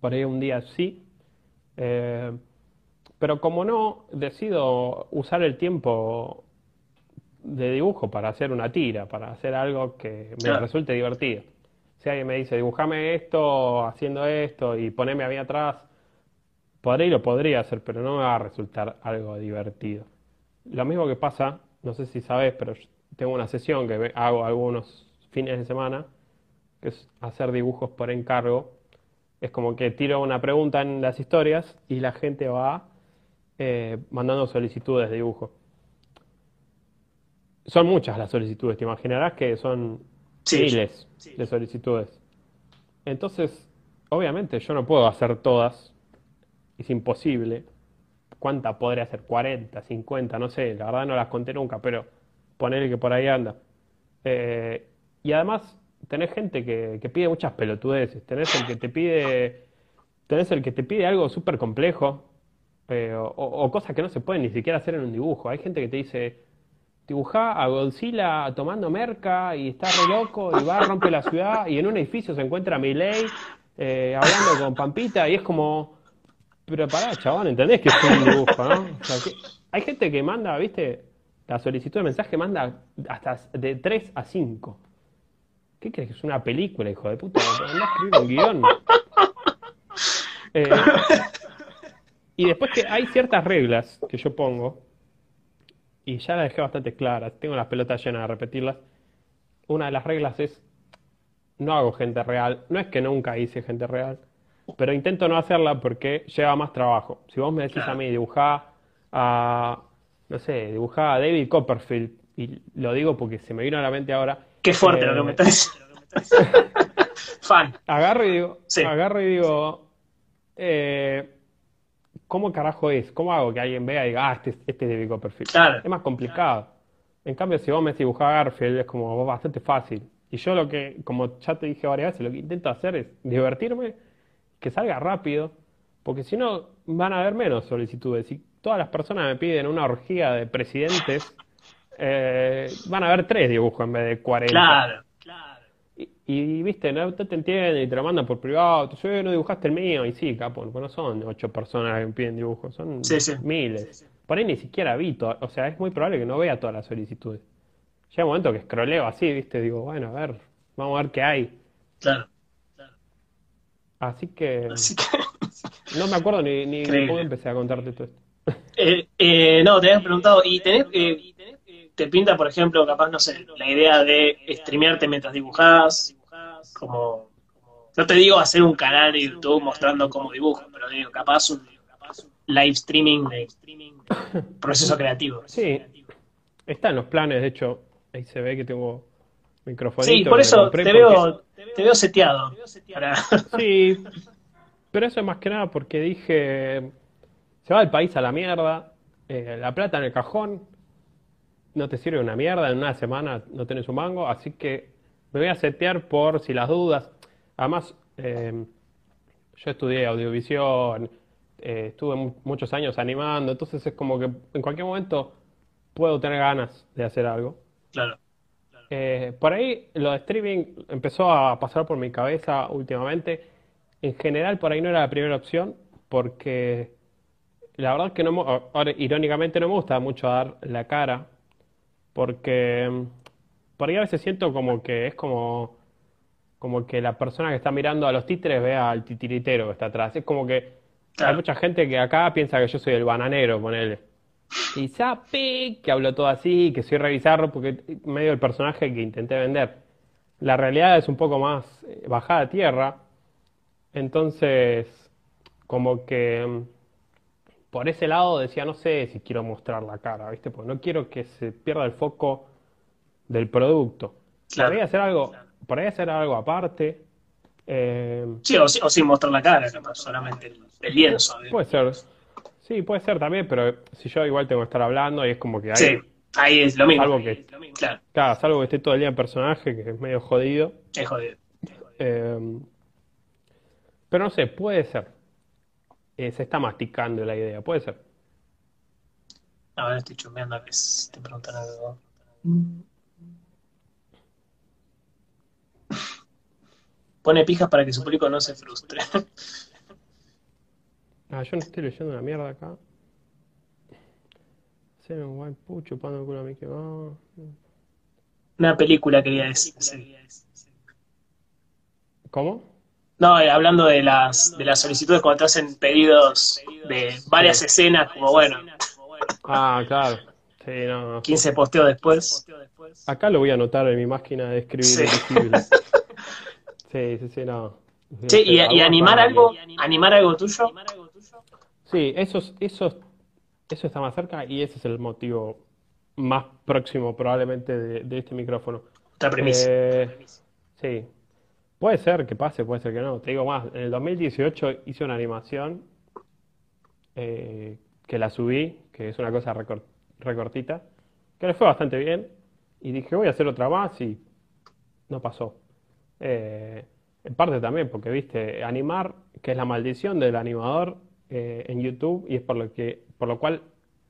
Por ahí un día sí. Eh, pero como no, decido usar el tiempo de dibujo para hacer una tira, para hacer algo que me resulte divertido si alguien me dice, dibujame esto, haciendo esto y poneme a mí atrás, podría y lo podría hacer, pero no me va a resultar algo divertido. Lo mismo que pasa, no sé si sabes, pero tengo una sesión que hago algunos fines de semana, que es hacer dibujos por encargo. Es como que tiro una pregunta en las historias y la gente va eh, mandando solicitudes de dibujo. Son muchas las solicitudes, te imaginarás que son miles de solicitudes. Entonces, obviamente yo no puedo hacer todas, es imposible. ¿Cuánta podría hacer? 40, 50, no sé, la verdad no las conté nunca, pero ponerle que por ahí anda. Eh, y además, tenés gente que, pide muchas pelotudeces, tenés el que te pide, tenés el que te pide algo súper complejo, eh, o, cosas que no se pueden ni siquiera hacer en un dibujo. Hay gente que te dice, dibujá a Godzilla tomando merca y está re loco y va, a romper la ciudad y en un edificio se encuentra Miley eh, hablando con Pampita y es como, pero pará, chabón, ¿entendés que es un dibujo, hay gente que manda, viste, la solicitud de mensaje manda hasta de 3 a 5. ¿Qué crees que es una película, hijo de puta? A escribir un guion. Eh, y después que hay ciertas reglas que yo pongo, y ya las dejé bastante claras, tengo las pelotas llenas de repetirlas. Una de las reglas es, no hago gente real, no es que nunca hice gente real, pero intento no hacerla porque lleva más trabajo. Si vos me decís a mí, dibujá a, no sé, dibujá a David Copperfield, y lo digo porque se me vino a la mente ahora. Qué fuerte lo que me eh, estás Fan. Agarro y digo, Sí. agarro y digo, eh, ¿cómo carajo es? ¿Cómo hago que alguien vea y diga, ah, este, es- este es David Copperfield? Claro. Es más complicado. En cambio, si vos me a Garfield, es como bastante fácil. Y yo lo que, como ya te dije varias veces, lo que intento hacer es divertirme, que salga rápido, porque si no, van a haber menos solicitudes. Si todas las personas me piden una orgía de presidentes, eh, van a haber tres dibujos en vez de 40. Claro. Y, y, viste, no te, entienden y te lo mandan por privado. Tú "Eh, no dibujaste el mío. Y sí, capo, no son ocho personas que piden dibujos, son Sí, sí. miles. Por ahí ni siquiera vi O sea, es muy probable que no vea todas las solicitudes. Llega un momento que escroleo así, viste, digo, bueno, a ver, vamos a ver qué hay. Claro. Así que Así que. no me acuerdo ni, ni cómo empecé a contarte todo esto. Eh, eh, no, te habías preguntado, ¿y tenés, eh, te pinta, por ejemplo, capaz, no sé, la idea de streamearte mientras dibujás? Como, no te digo hacer un canal de YouTube mostrando cómo dibujo, pero digo, capaz un live streaming de proceso creativo. Sí, está en los planes, de hecho, ahí se ve que tengo microfonito Sí, por eso te porque- veo, te veo seteado. Para... Sí, pero eso es más que nada porque dije, se va el país a la mierda, eh, la plata en el cajón, no te sirve una mierda, en una semana no tenés un mango, así que me voy a setear por si las dudas. Además, eh, yo estudié audiovisión, eh, estuve mu- muchos años animando, entonces es como que en cualquier momento puedo tener ganas de hacer algo. Claro. Eh, por ahí lo de streaming empezó a pasar por mi cabeza últimamente. En general, por ahí no era la primera opción, porque la verdad que no, ahora, irónicamente no me gusta mucho dar la cara, porque mm, por ahí a veces siento como que es como, como que la persona que está mirando a los títeres vea al titiritero que está atrás. Es como que hay mucha gente que acá piensa que yo soy el bananero, ponele. Y sabe que hablo todo así, que soy revisarlo porque medio el personaje que intenté vender. La realidad es un poco más eh, bajada a tierra. Entonces, como que mm, por ese lado decía, no sé si quiero mostrar la cara, ¿viste? Porque no quiero que se pierda el foco del producto. Claro. Por ahí hacer algo, por ahí hacer algo aparte. Eh, Sí, o, o sin mostrar la cara, solamente el, el lienzo. ¿eh? puede ser. Sí, puede ser también, pero si yo igual tengo que estar hablando y es como que hay, Sí, ahí es lo mismo. Que- Claro, claro, salvo que esté todo el día en personaje, que es medio jodido. es jodido. Eh, pero no sé, puede ser. Eh, se está masticando la idea, puede ser. A ver, estoy chumbeando a ver si te preguntan algo. Pone pijas para que su público no se frustre. Ah, yo no estoy leyendo una mierda acá. Hacer un chupando el culo a Mickey Mouse. Una película quería decir. sí. ¿Cómo? No, eh, hablando de las, de las solicitudes cuando te hacen pedidos de varias escenas, como bueno, Ah, claro. Sí, no, no. 15 posteos después. Acá lo voy a anotar en mi máquina de escribir Sí. Sí, sí, sí, no. Sí, y, animar algo, animar algo tuyo. Sí, eso, es- eso, eso está más cerca y ese es el motivo más próximo probablemente de, de este micrófono. Otra premisa. Eh, sí, puede ser que pase, puede ser que no. Te digo más, en el 2018 hice una animación eh, que la subí, que es una cosa recor- recortita, que le fue bastante bien y dije voy a hacer otra más y no pasó. Eh, en parte también porque, viste, animar, que es la maldición del animador eh, en YouTube y es por lo que, por lo cual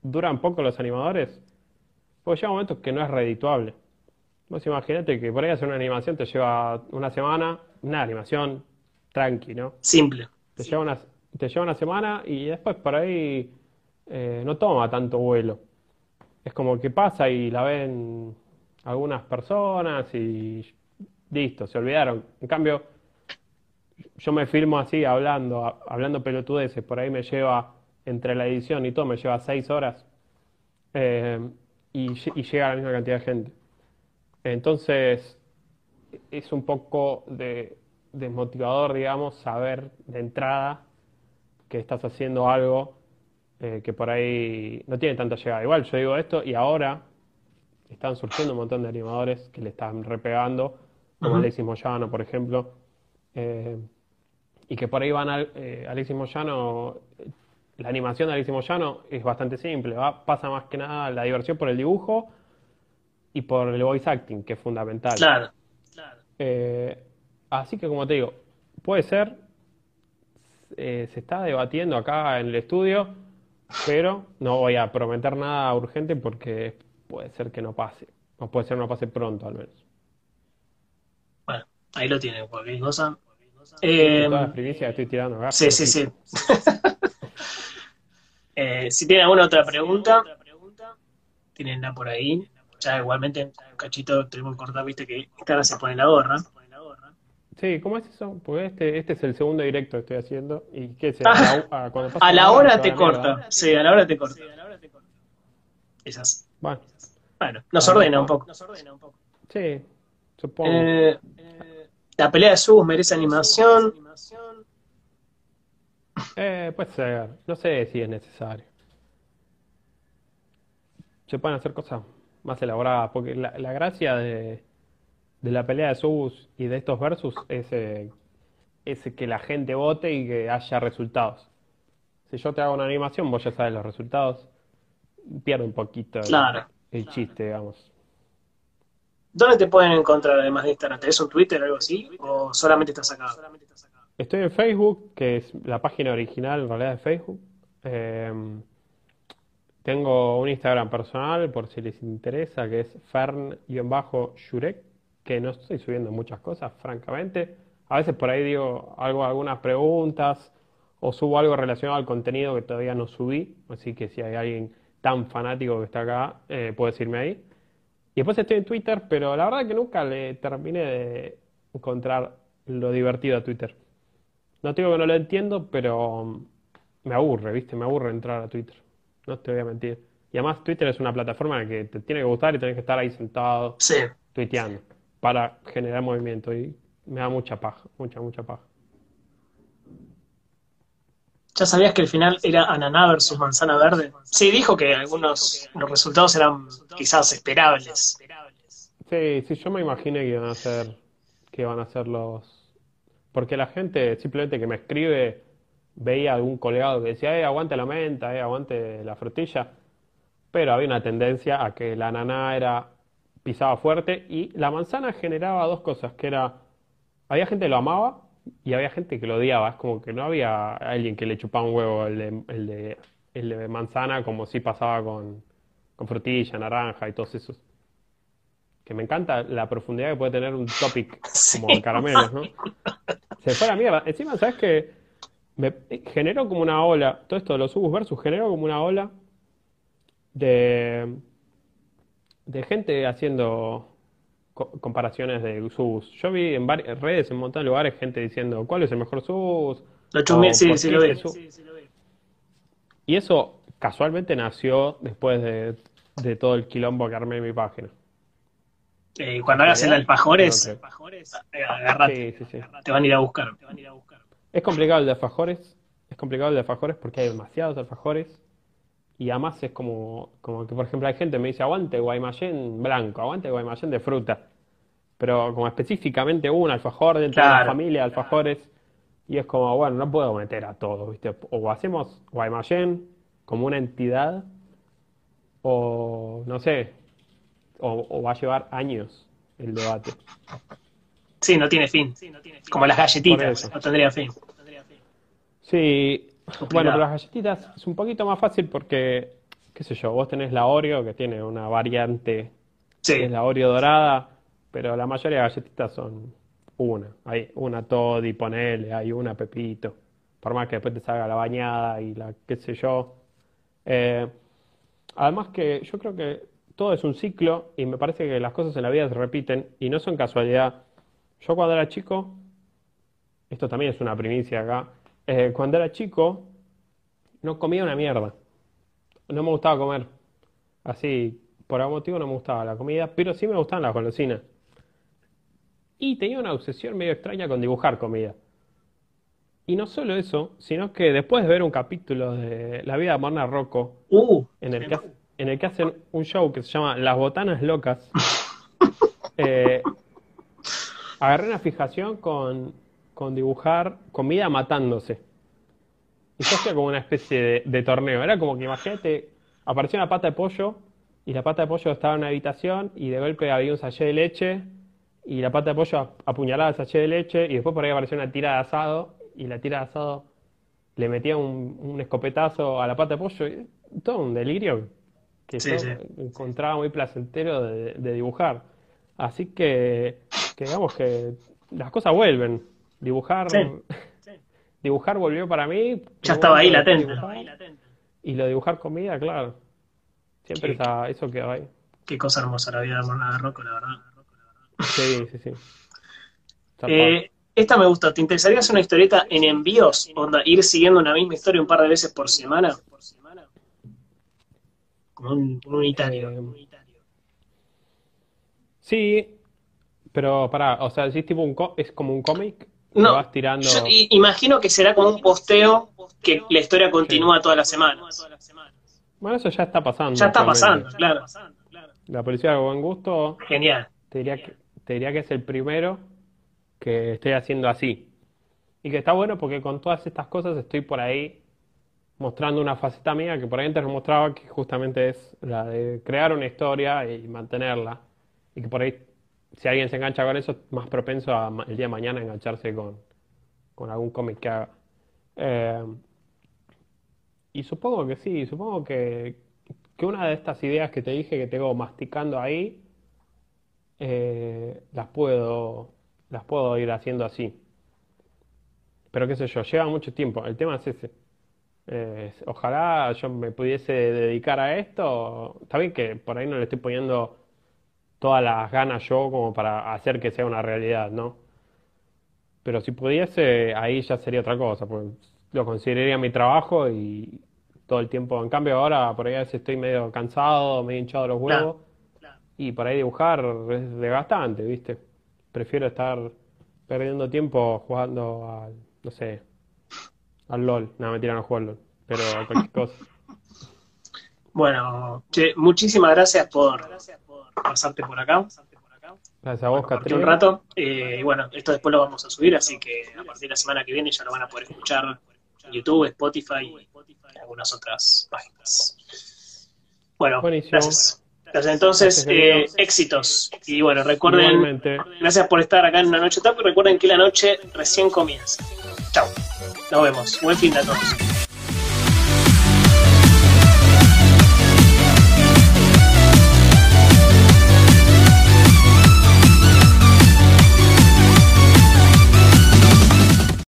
duran poco los animadores, porque llega un momento que no es redituable. Vos imaginate que por ahí hacer una animación te lleva una semana, una animación tranqui, ¿no? Simple. Te lleva una, te lleva una semana y después por ahí eh, no toma tanto vuelo. Es como que pasa y la ven algunas personas y listo, se olvidaron. En cambio, yo me filmo así hablando, a- hablando pelotudeces, por ahí me lleva, entre la edición y todo, me lleva seis horas eh, y, lle- y llega a la misma cantidad de gente. Entonces, es un poco de, desmotivador, digamos, saber de entrada que estás haciendo algo eh, que por ahí no tiene tanta llegada. Igual yo digo esto y ahora están surgiendo un montón de animadores que le están repegando, como. Alexis Moyano, por ejemplo, eh, y que por ahí van al, eh, Alexis Moyano, la animación de Alexis Moyano es bastante simple, va- pasa más que nada la diversión por el dibujo y por el voice acting, que es fundamental. Claro, claro. Eh, así que como te digo, puede ser, eh, se está debatiendo acá en el estudio, pero no voy a prometer nada urgente porque puede ser que no pase, o puede ser que no pase pronto al menos. Bueno, ahí lo tienen, cualquier cosa. Eh, todas las primicias que estoy tirando acá, sí, sí, sí. Eh, si tienen alguna otra pregunta, tienenla por ahí. Ya igualmente, un cachito tenemos que cortar, viste que esta hora se pone la gorra. Sí, ¿cómo es eso? Porque este, este es el segundo directo que estoy haciendo y qué Ah, a la, a- cuando pasa A la hora se te la corta. Sí, a la hora te corta. Esas. Bueno, Bueno, nos ordena un poco. sí, supongo. Eh, la pelea de Subs merece animación. Eh, puede ser, no sé si es necesario. Se pueden hacer cosas más elaboradas, porque la, la gracia de, de la pelea de subs y de estos versus es, eh, es que la gente vote y que haya resultados. Si yo te hago una animación, vos ya sabes los resultados, pierde un poquito el, Claro. el chiste, digamos. ¿Dónde te pueden encontrar además de Instagram? ¿Tenés un Twitter o algo así? ¿O solamente estás acá? Estoy en Facebook, que es la página original en realidad de Facebook. Eh, tengo un Instagram personal, por si les interesa, que es fern-jurek, que no estoy subiendo muchas cosas, francamente. A veces por ahí digo algo, algunas preguntas o subo algo relacionado al contenido que todavía no subí, así que si hay alguien tan fanático que está acá, eh, puede decirme ahí. Y después estoy en Twitter, pero la verdad que nunca le terminé de encontrar lo divertido a Twitter. No digo que no lo entiendo, pero me aburre, ¿viste? Me aburre entrar a Twitter. No te voy a mentir. Y además Twitter es una plataforma que te tiene que gustar y tenés que estar ahí sentado Sí. tuiteando para generar movimiento. Y me da mucha paja, mucha, mucha paja. ¿Ya sabías que el final era ananá versus manzana verde? Sí, dijo que algunos los resultados eran quizás esperables. Sí, sí, yo me imaginé que iban a ser, que iban a ser los... Porque la gente simplemente que me escribe veía algún colgado que decía, eh, aguante la menta, eh, aguante la frutilla. Pero había una tendencia a que la ananá era pisaba fuerte y la manzana generaba dos cosas, que era, había gente que lo amaba y había gente que lo odiaba. Es como que no había alguien que le chupaba un huevo el de, el de, el de manzana como si pasaba con, con frutilla, naranja y todos esos. Que me encanta la profundidad que puede tener un topic como el caramelos, ¿no? Se fue a la mierda. Encima, ¿sabes qué? Me generó como una ola, todo esto de los Ubus versus generó como una ola de, de gente haciendo co- comparaciones de Subus. Yo vi en varias redes, en un montón de lugares, gente diciendo cuál es el mejor Subus, Lo o sí, por sí qué lo vi. Y eso casualmente nació después de, de todo el quilombo que armé en mi página. Eh, cuando hagas el alfajores, Ok. eh, agarrate, Sí, sí, sí. te van a ir a buscar. Es complicado el de alfajores, es complicado el de alfajores porque hay demasiados alfajores y además es como, como que, por ejemplo, hay gente que me dice, aguante Guaymallén blanco, aguante Guaymallén de fruta, pero como específicamente un alfajor dentro de una Claro. familia de alfajores y es como, bueno, no puedo meter a todos, ¿viste? O hacemos Guaymallén como una entidad o, no sé, o, o va a llevar años el debate. Sí, no tiene fin. Como las galletitas, no tendría fin. Sí, Complicado. bueno, pero las galletitas es un poquito más fácil porque, qué sé yo, vos tenés la Oreo que tiene una variante, Sí, que es la Oreo dorada, pero la mayoría de galletitas son una. Hay una Toddy, ponele, hay una Pepito, por más que después te salga la bañada y la qué sé yo. Eh, además que yo creo que todo es un ciclo y me parece que las cosas en la vida se repiten y no son casualidad. Yo cuando era chico esto también es una primicia acá, eh, cuando era chico no comía una mierda. No me gustaba comer. Así, por algún motivo no me gustaba la comida, pero sí me gustaban las golosinas. Y tenía una obsesión medio extraña con dibujar comida. Y no solo eso, sino que después de ver un capítulo de La vida de Morna Rocco, Uh, en el que, en el que hacen un show que se llama Las Botanas Locas, eh, agarré una fijación con, con dibujar comida matándose. Y yo hacía como una especie de, de torneo. Era como que imagínate, apareció una pata de pollo y la pata de pollo estaba en una habitación y de golpe había un sachet de leche y la pata de pollo ap- apuñalaba el sachet de leche y después por ahí apareció una tira de asado y la tira de asado le metía un, un escopetazo a la pata de pollo. y todo un delirio que Sí, yo sí. encontraba muy placentero de, de dibujar. Así que, que digamos que las cosas vuelven. Dibujar, Sí. dibujar volvió para mí. ya estaba ahí de latente. Y lo de dibujar comida, claro. Siempre esa- eso quedó ahí. Qué cosa hermosa la vida de Morna Rocco, la verdad. Sí, sí, sí. Eh, esta me gustó. ¿Te interesaría hacer una historieta en envíos? Onda, ir siguiendo una misma historia un par de veces por semana. Como un, un unitario. Eh, Sí, pero pará, o sea, decís tipo un co- es como un cómic No, vas tirando. Yo imagino que será como un posteo que la historia continúa todas las semanas. Bueno, eso ya está pasando. Ya está pasando, claro. La policía de buen gusto, Genial. te diría que, te diría que es el primero que estoy haciendo así. Y que está bueno porque con todas estas cosas estoy por ahí mostrando una faceta mía que por ahí antes no mostraba, que justamente es la de crear una historia y mantenerla. Y que por ahí, si alguien se engancha con eso, es más propenso a el día de mañana engancharse con, con algún cómic que haga. Eh, y supongo que sí, supongo que, que una de estas ideas que te dije que tengo masticando ahí, eh, las puedo, las puedo ir haciendo así. Pero qué sé yo, lleva mucho tiempo. El tema es ese. Eh, ojalá yo me pudiese dedicar a esto. Está bien que por ahí no le estoy poniendo todas las ganas yo como para hacer que sea una realidad, ¿no? Pero si pudiese, ahí ya sería otra cosa, pues lo consideraría mi trabajo y todo el tiempo. En cambio, ahora por ahí a veces estoy medio cansado, medio hinchado de los Claro. huevos y por ahí dibujar es desgastante, ¿viste? Prefiero estar perdiendo tiempo jugando al, no sé, al LOL. No, mentira, no juego al LOL, pero a cualquier cosa. Bueno, che, muchísimas gracias por pasarte por acá. Gracias a vos, compartir un rato. Eh, y bueno, esto después lo vamos a subir, así que a partir de la semana que viene ya lo van a poder escuchar en YouTube, Spotify y algunas otras páginas. Bueno, Buenísimo. gracias. Gracias. Entonces, Gracias, eh, éxitos. Y bueno, recuerden, Igualmente. gracias por estar acá en una noche taco y recuerden que la noche recién comienza. Chao. Nos vemos. Buen fin de a todos.